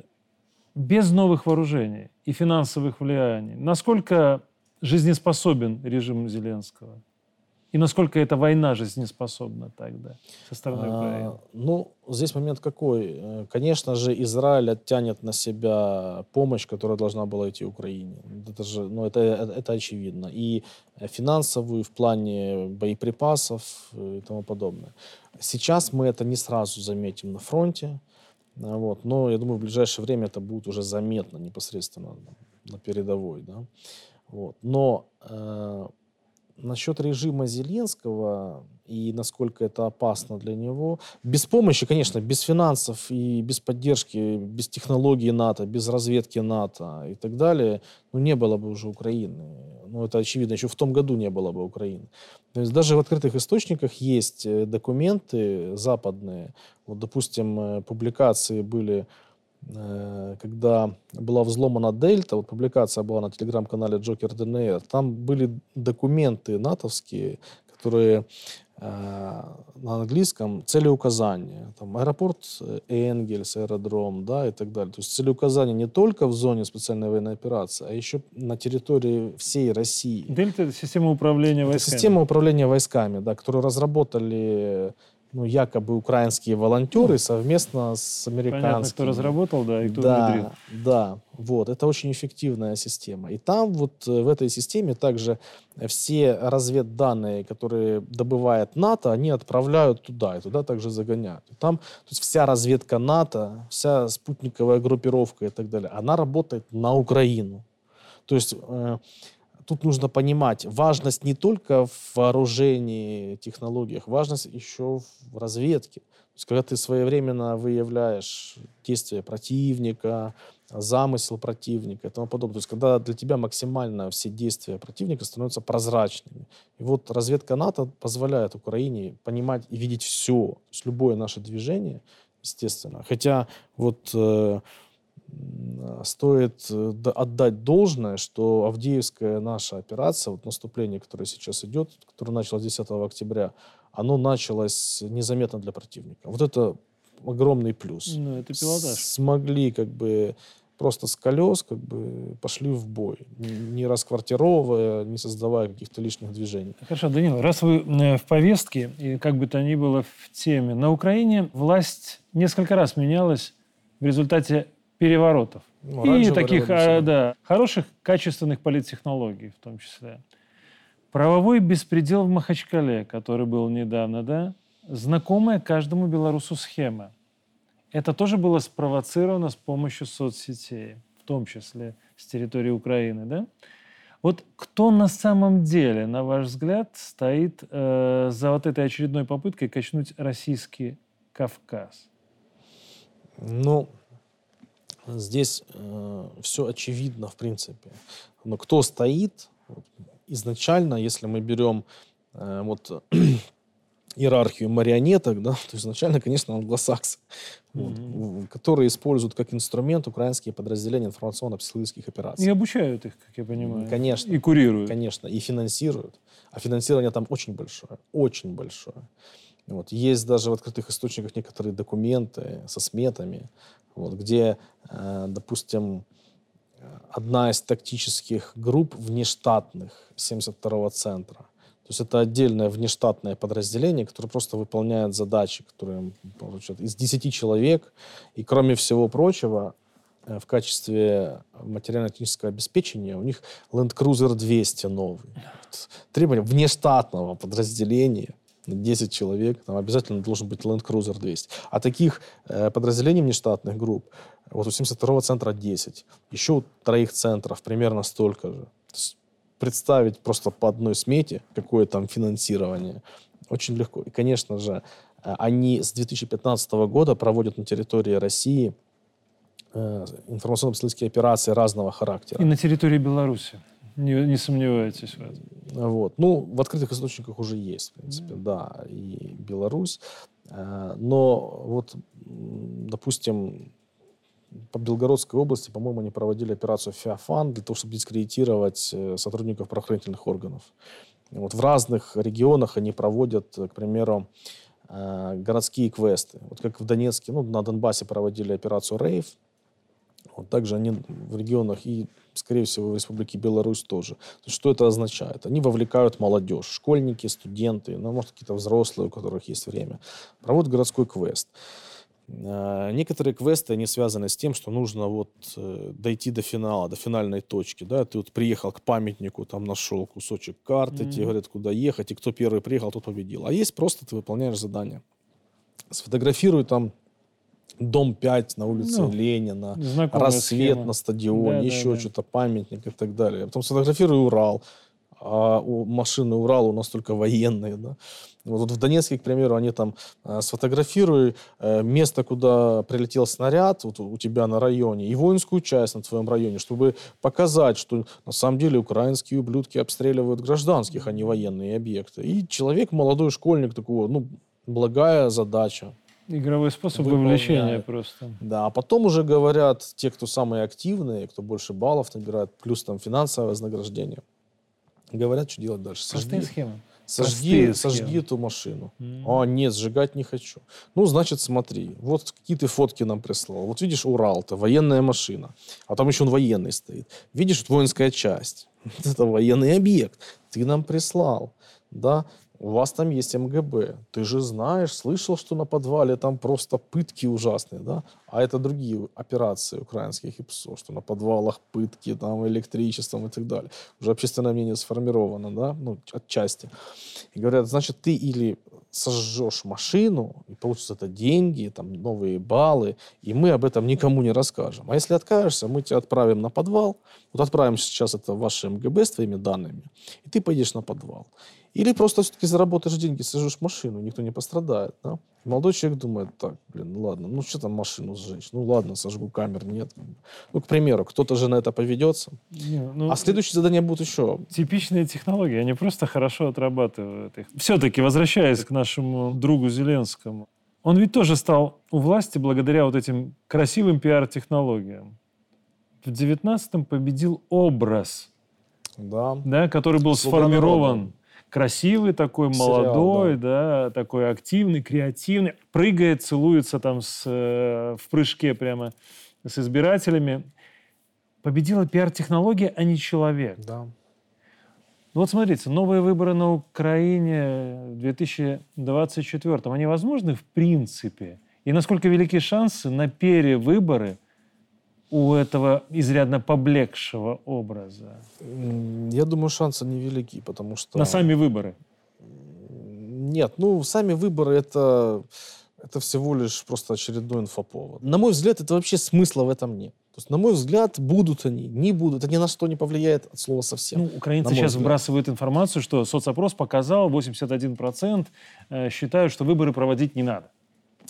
без новых вооружений и финансовых влияний, насколько жизнеспособен режим Зеленского? И насколько эта война жизнеспособна тогда со стороны а, Украины? А, ну, здесь момент какой. Э, конечно же, Израиль оттянет на себя помощь, которая должна была идти Украине. Это же, ну, это, это, это очевидно. И финансовую в плане боеприпасов и тому подобное. Сейчас мы это не сразу заметим на фронте. Вот, но я думаю, в ближайшее время это будет уже заметно непосредственно на передовой. Да? Вот. Но э, Насчет режима Зеленского и насколько это опасно для него. Без помощи, конечно, без финансов и без поддержки, без технологий НАТО, без разведки НАТО и так далее, ну, не было бы уже Украины. Ну, это очевидно, еще в том году не было бы Украины. То есть даже в открытых источниках есть э, документы западные. Вот, допустим, э, публикации были когда была взломана Дельта, вот публикация была на телеграм-канале Джокер ДНР, там были документы натовские, которые э, на английском целеуказания. Там аэропорт э, Энгельс, аэродром, да, и так далее. То есть целеуказания не только в зоне специальной военной операции, а еще на территории всей России. Дельта — это система управления войсками. Это система управления войсками, да, которую разработали ну, якобы украинские волонтеры совместно с американскими. Понятно, кто разработал, да, и кто да, внедрил. Да, вот, это очень эффективная система. И там вот э, в этой системе также все разведданные, которые добывает НАТО, они отправляют туда, и туда также загоняют. И там, то есть вся разведка НАТО, вся спутниковая группировка и так далее, она работает на Украину. То есть э, тут нужно понимать, важность не только в вооружении, технологиях, важность еще в разведке. То есть, когда ты своевременно выявляешь действия противника, замысел противника и тому подобное. То есть, когда для тебя максимально все действия противника становятся прозрачными. И вот разведка НАТО позволяет Украине понимать и видеть все, то есть любое наше движение, естественно. Хотя вот э, стоит э, отдать должное, что Авдеевская наша операция, вот наступление, которое сейчас идет, которое началось 10 октября, оно началось незаметно для противника. Вот это огромный плюс. Ну, это пилотаж. Смогли как бы просто с колес как бы пошли в бой, не расквартировывая, не создавая каких-то лишних движений. Хорошо, Данил, раз вы э, в повестке, и как бы то ни было в теме, на Украине власть несколько раз менялась в результате переворотов. Ну, и таких а, да, хороших, качественных политтехнологий в том числе. Правовой беспредел в Махачкале, который был недавно, да, знакомая каждому белорусу схема. Это тоже было спровоцировано с помощью соцсетей, в том числе с территории Украины, да? Вот кто на самом деле, на ваш взгляд, стоит э, за вот этой очередной попыткой качнуть российский Кавказ? Ну, Здесь э, все очевидно, в принципе. Но кто стоит, изначально, если мы берем э, вот иерархию марионеток, да, то изначально, конечно, англосаксы, вот, mm-hmm. которые используют как инструмент украинские подразделения информационно-психологических операций. И обучают их, как я понимаю. Конечно. И курируют. Конечно, и финансируют. А финансирование там очень большое, очень большое. Вот. Есть даже в открытых источниках некоторые документы со сметами, вот, где, э, допустим, одна из тактических групп внештатных 72-го центра, то есть это отдельное внештатное подразделение, которое просто выполняет задачи, которые получают из 10 человек. И кроме всего прочего, э, в качестве материально-технического обеспечения у них Land Cruiser 200 новый. Требования внештатного подразделения 10 человек, там обязательно должен быть Land Cruiser 200. А таких э, подразделений внештатных групп, вот у 72-го центра 10, еще у троих центров примерно столько же. представить просто по одной смете, какое там финансирование, очень легко. И, конечно же, э, они с 2015 года проводят на территории России э, информационно-обследовательские операции разного характера. И на территории Беларуси. Не, не сомневаетесь в этом? Вот. Ну, в открытых источниках уже есть, в принципе, mm. да, и Беларусь. Э, но вот, допустим, по Белгородской области, по-моему, они проводили операцию «Феофан» для того, чтобы дискредитировать э, сотрудников правоохранительных органов. Вот в разных регионах они проводят, к примеру, э, городские квесты. Вот как в Донецке, ну, на Донбассе проводили операцию «Рейв», вот также они в регионах и, скорее всего, в Республике Беларусь тоже. То есть, что это означает? Они вовлекают молодежь, школьники, студенты, ну, может, какие-то взрослые, у которых есть время. Проводят городской квест. А, некоторые квесты, они связаны с тем, что нужно вот э, дойти до финала, до финальной точки, да, ты вот приехал к памятнику, там нашел кусочек карты, mm-hmm. тебе говорят, куда ехать, и кто первый приехал, тот победил. А есть просто ты выполняешь задание. Сфотографируй там дом 5 на улице ну, Ленина, рассвет схема. на стадионе, да, еще да, что-то, памятник и так далее. Потом сфотографирую Урал, а у машины Урал у нас только военные, да. Вот в Донецке, к примеру, они там э, сфотографируют э, место, куда прилетел снаряд вот у тебя на районе, и воинскую часть на твоем районе, чтобы показать, что на самом деле украинские ублюдки обстреливают гражданских, а не военные объекты. И человек, молодой школьник, такого, ну, благая задача. Игровой способ вовлечения просто. Да, а потом уже говорят те, кто самые активные, кто больше баллов набирает, плюс там финансовое вознаграждение. Говорят, что делать дальше. Простые сожги, схемы. Сожги, Простые сожги схемы. эту машину. Mm. А, нет, сжигать не хочу. Ну, значит, смотри, вот какие ты фотки нам прислал. Вот видишь, Урал-то, военная машина. А там еще он военный стоит. Видишь, вот воинская часть. Это военный объект. Ты нам прислал. Да, у вас там есть МГБ. Ты же знаешь, слышал, что на подвале там просто пытки ужасные, да? А это другие операции украинских ИПСО, что на подвалах пытки, там электричеством и так далее. Уже общественное мнение сформировано, да, ну, отчасти. И говорят, значит, ты или сожжешь машину, и получишь это деньги, там, новые баллы, и мы об этом никому не расскажем. А если откажешься, мы тебя отправим на подвал, вот отправим сейчас это в ваше МГБ с твоими данными, и ты пойдешь на подвал. Или просто все-таки заработаешь деньги, сожжешь машину, никто не пострадает. Да? молодой человек думает, так, блин, ну ладно, ну что там машину сжечь? Ну ладно, сожгу камер, нет. Ну, к примеру, кто-то же на это поведется. Не, ну, а следующее задание будет еще. Типичные технологии, они просто хорошо отрабатывают их. Все-таки, возвращаясь к нашему другу Зеленскому, он ведь тоже стал у власти благодаря вот этим красивым пиар-технологиям. В 19-м победил образ, да. Да, который был Слуга сформирован народа красивый такой, молодой, да. да, такой активный, креативный, прыгает, целуется там с, э, в прыжке прямо с избирателями. Победила пиар-технология, а не человек. Да. Ну вот смотрите, новые выборы на Украине в 2024, они возможны в принципе? И насколько велики шансы на перевыборы у этого изрядно поблекшего образа? Я думаю, шансы невелики, потому что... На сами выборы? Нет, ну, сами выборы это, это всего лишь просто очередной инфоповод. На мой взгляд, это вообще смысла в этом нет. То есть, на мой взгляд, будут они, не будут. Это ни на что не повлияет от слова совсем. Ну, украинцы сейчас взгляд. выбрасывают информацию, что соцопрос показал, 81% э, считают, что выборы проводить не надо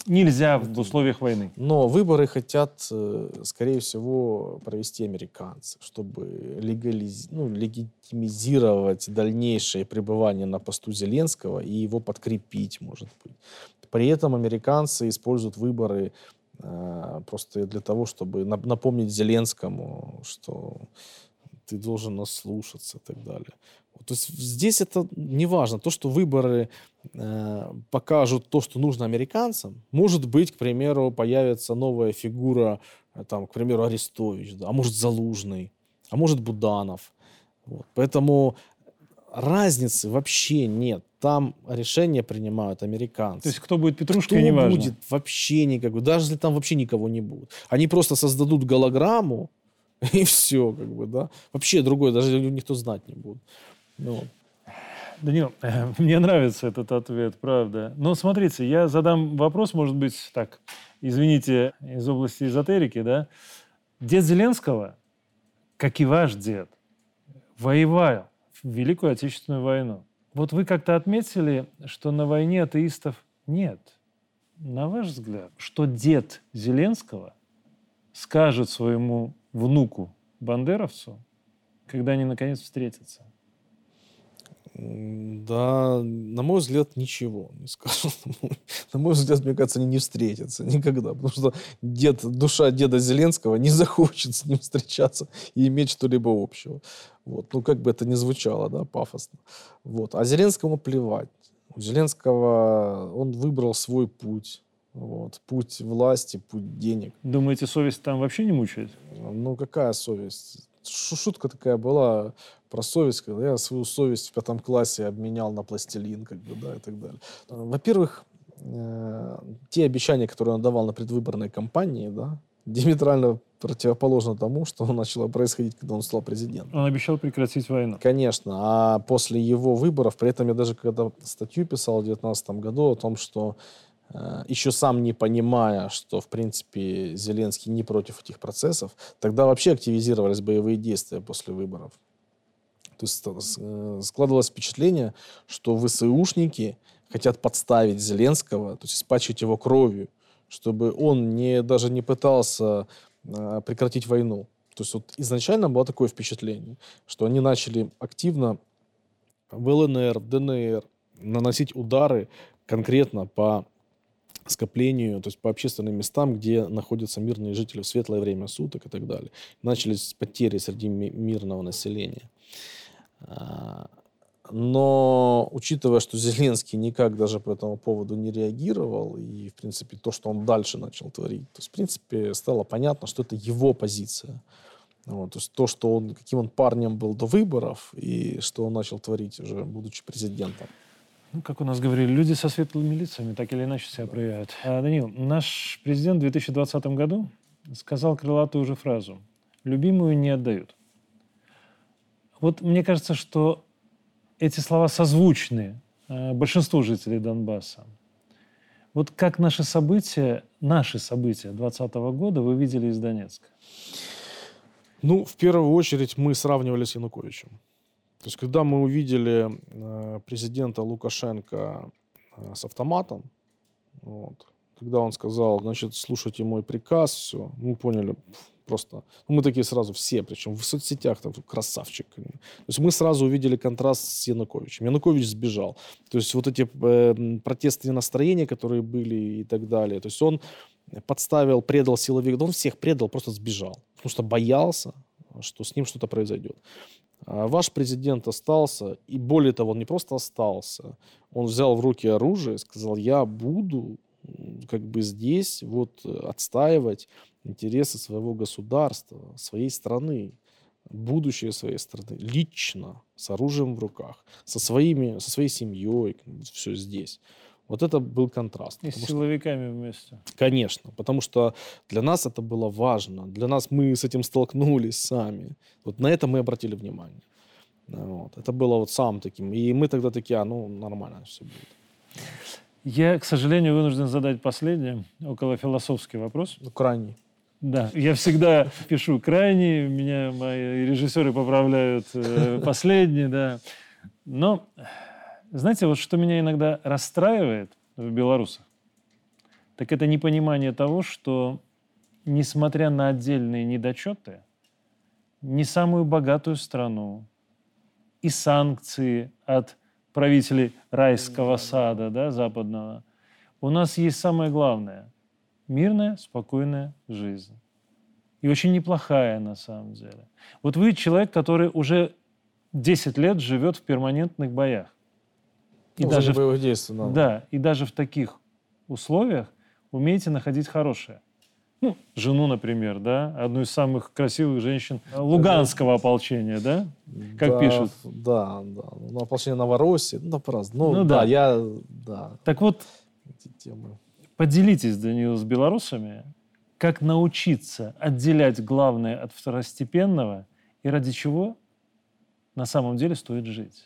нельзя в условиях войны. Но выборы хотят, э, скорее всего, провести американцы, чтобы легализ... ну, легитимизировать дальнейшее пребывание на посту Зеленского и его подкрепить, может быть. При этом американцы используют выборы э, просто для того, чтобы напомнить Зеленскому, что ты должен нас слушаться и так далее. То есть здесь это не важно. То, что выборы э, покажут то, что нужно американцам, может быть, к примеру, появится новая фигура, э, там, к примеру, Арестович, да, а может Залужный, а может Буданов. Вот. Поэтому разницы вообще нет. Там решения принимают американцы. То есть кто будет Петрушкой, кто не важно. будет, вообще никакой. Даже если там вообще никого не будет. Они просто создадут голограмму, и все, как бы, да. Вообще другой, даже никто знать не будет. Ну. Данил, мне нравится этот ответ, правда. Но смотрите, я задам вопрос, может быть, так, извините, из области эзотерики, да. Дед Зеленского, как и ваш дед, воевал в Великую Отечественную войну. Вот вы как-то отметили, что на войне атеистов нет. На ваш взгляд, что дед Зеленского скажет своему внуку Бандеровцу, когда они наконец встретятся? Да, на мой взгляд, ничего не скажу. На мой взгляд, мне кажется, они не встретятся никогда. Потому что дед, душа деда Зеленского не захочет с ним встречаться и иметь что-либо общего. Вот. Ну, как бы это ни звучало, да, пафосно. Вот. А Зеленскому плевать. У Зеленского он выбрал свой путь. Вот. Путь власти, путь денег. Думаете, совесть там вообще не мучает? Ну, какая совесть? Шутка такая была про совесть, когда я свою совесть в пятом классе обменял на пластилин, как бы, да, и так далее. Во-первых, э, те обещания, которые он давал на предвыборной кампании, да, диаметрально противоположно тому, что начало происходить, когда он стал президентом. Он обещал прекратить войну. Конечно. А после его выборов, при этом я даже когда статью писал в 2019 году о том, что э, еще сам не понимая, что, в принципе, Зеленский не против этих процессов, тогда вообще активизировались боевые действия после выборов. То есть э, складывалось впечатление, что ВСУшники хотят подставить Зеленского, то есть испачкать его кровью, чтобы он не, даже не пытался э, прекратить войну. То есть вот изначально было такое впечатление, что они начали активно в ЛНР, ДНР наносить удары конкретно по скоплению, то есть по общественным местам, где находятся мирные жители в светлое время суток и так далее. Начались потери среди мирного населения. Но учитывая, что Зеленский никак даже по этому поводу не реагировал, и, в принципе, то, что он дальше начал творить, то в принципе, стало понятно, что это его позиция. Вот, то есть то, что он, каким он парнем был до выборов, и что он начал творить уже, будучи президентом. Ну, как у нас говорили, люди со светлыми лицами так или иначе себя проявляют. А, Данил, наш президент в 2020 году сказал крылатую уже фразу «любимую не отдают». Вот мне кажется, что эти слова созвучны э, большинству жителей Донбасса. Вот как наши события, наши события 2020 года вы видели из Донецка? Ну, в первую очередь мы сравнивали с Януковичем. То есть, когда мы увидели э, президента Лукашенко э, с автоматом, вот, когда он сказал, значит, слушайте мой приказ, все, мы поняли, просто, ну, мы такие сразу все, причем в соцсетях, там, красавчик. То есть мы сразу увидели контраст с Януковичем. Янукович сбежал. То есть вот эти э, протестные настроения, которые были и так далее, то есть он подставил, предал силовик, он всех предал, просто сбежал, потому что боялся, что с ним что-то произойдет. А ваш президент остался, и более того, он не просто остался, он взял в руки оружие и сказал, я буду как бы здесь вот отстаивать интересы своего государства, своей страны, будущее своей страны, лично, с оружием в руках, со, своими, со своей семьей, все здесь. Вот это был контраст. И с силовиками что, вместе. Конечно, потому что для нас это было важно. Для нас мы с этим столкнулись сами. Вот на это мы обратили внимание. Вот. Это было вот сам таким. И мы тогда такие, а, ну, нормально все будет. Я, к сожалению, вынужден задать последний, около философский вопрос. Ну, крайний. Да, я всегда пишу крайний, меня мои режиссеры поправляют э, последний, да. Но знаете, вот что меня иногда расстраивает в белорусах, так это непонимание того, что несмотря на отдельные недочеты, не самую богатую страну и санкции от правителей райского сада да, западного, у нас есть самое главное – мирная, спокойная жизнь. И очень неплохая на самом деле. Вот вы человек, который уже 10 лет живет в перманентных боях. И ну, даже боевых действий, да. Да, и даже в таких условиях умеете находить хорошее. Ну, жену, например, да, одну из самых красивых женщин Луганского ополчения, да, как да, пишут. Да, да, ну, ополчение Новороссии, ну, по-разному. Ну, ну да. да, я, да. Так вот, эти темы. поделитесь, Данил, с белорусами, как научиться отделять главное от второстепенного и ради чего на самом деле стоит жить?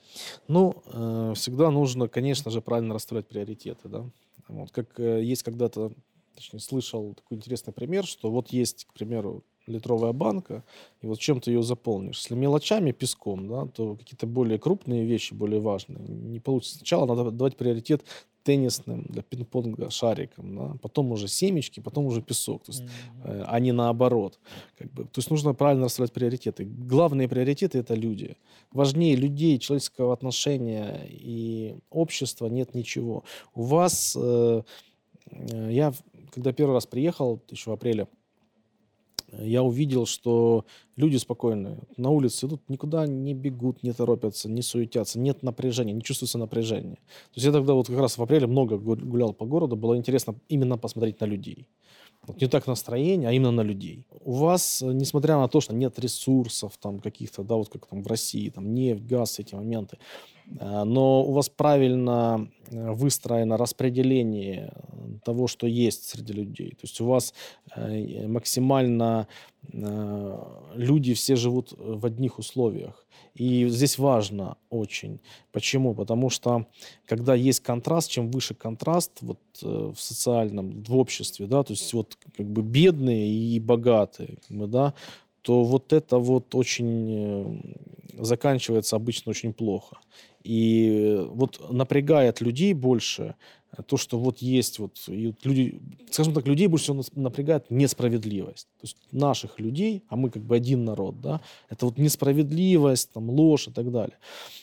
Ну, э, всегда нужно, конечно же, правильно расставлять приоритеты, да. Вот, как э, есть когда-то, точнее, слышал такой интересный пример, что вот есть, к примеру, литровая банка, и вот чем ты ее заполнишь. Если мелочами, песком, да, то какие-то более крупные вещи, более важные, не получится. Сначала надо давать приоритет теннисным, для пинг-понга шариком, да? потом уже семечки, потом уже песок, то есть, mm-hmm. э, а не наоборот. Как бы. То есть нужно правильно расставлять приоритеты. Главные приоритеты – это люди. Важнее людей, человеческого отношения и общества нет ничего. У вас, э, э я когда первый раз приехал, еще в апреле, я увидел, что люди спокойные. На улице идут, никуда не бегут, не торопятся, не суетятся, нет напряжения, не чувствуется напряжение. То есть я тогда вот как раз в апреле много гулял по городу, было интересно именно посмотреть на людей. Вот не так настроение, а именно на людей. У вас, несмотря на то, что нет ресурсов там каких-то, да, вот как там в России, там нефть, газ, эти моменты, но у вас правильно э, выстроено распределение того, что есть среди людей. То есть у вас э, максимально люди все живут в одних условиях. И здесь важно очень. Почему? Потому что когда есть контраст, чем выше контраст вот, э, в социальном, в обществе, да, то есть вот как бы бедные и богатые, да, то вот это вот очень э, заканчивается обычно очень плохо. И вот напрягает людей больше то, что вот есть вот, и вот люди, скажем так, людей больше всего напрягает несправедливость. То есть наших людей, а мы как бы один народ, да, это вот несправедливость, там, ложь и так далее.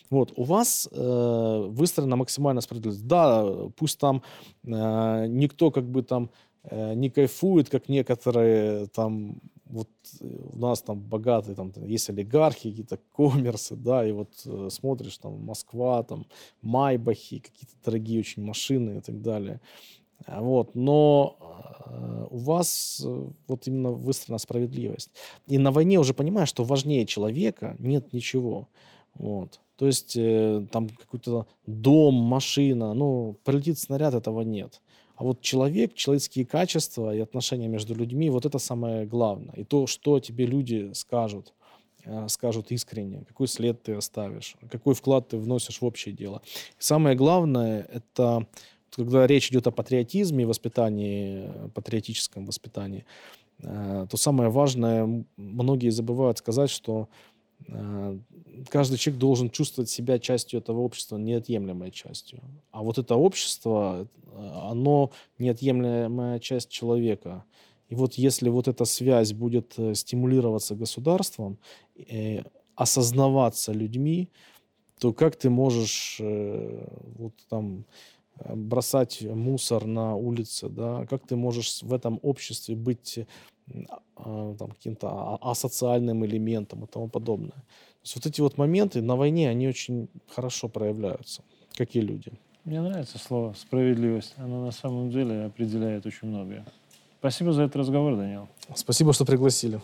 Вот, у вас э, выстроена максимальная справедливость. Да, пусть там э, никто как бы там э, не кайфует, как некоторые там вот э, у нас там богатые, там есть олигархи, какие-то коммерсы, да, и вот э, смотришь, там Москва, там Майбахи, какие-то дорогие очень машины и так далее. А вот, но э, у вас э, вот именно выстроена справедливость. И на войне уже понимаешь, что важнее человека нет ничего. Вот. То есть э, там какой-то дом, машина, ну, прилетит снаряд, этого нет. А вот человек, человеческие качества и отношения между людьми, вот это самое главное. И то, что тебе люди скажут, э, скажут искренне, какой след ты оставишь, какой вклад ты вносишь в общее дело. И самое главное, это когда речь идет о патриотизме и воспитании, патриотическом воспитании, э, то самое важное, многие забывают сказать, что э, каждый человек должен чувствовать себя частью этого общества, неотъемлемой частью. А вот это общество, оно неотъемлемая часть человека. И вот если вот эта связь будет э, стимулироваться государством, э, осознаваться людьми, то как ты можешь э, вот там э, бросать мусор на улице, да, как ты можешь в этом обществе быть э, там, каким-то а, асоциальным элементом и тому подобное. То есть вот эти вот моменты на войне, они очень хорошо проявляются, как и люди. Мне нравится слово «справедливость». Оно на самом деле определяет очень многое. Спасибо за этот разговор, Данил. Спасибо, что пригласили.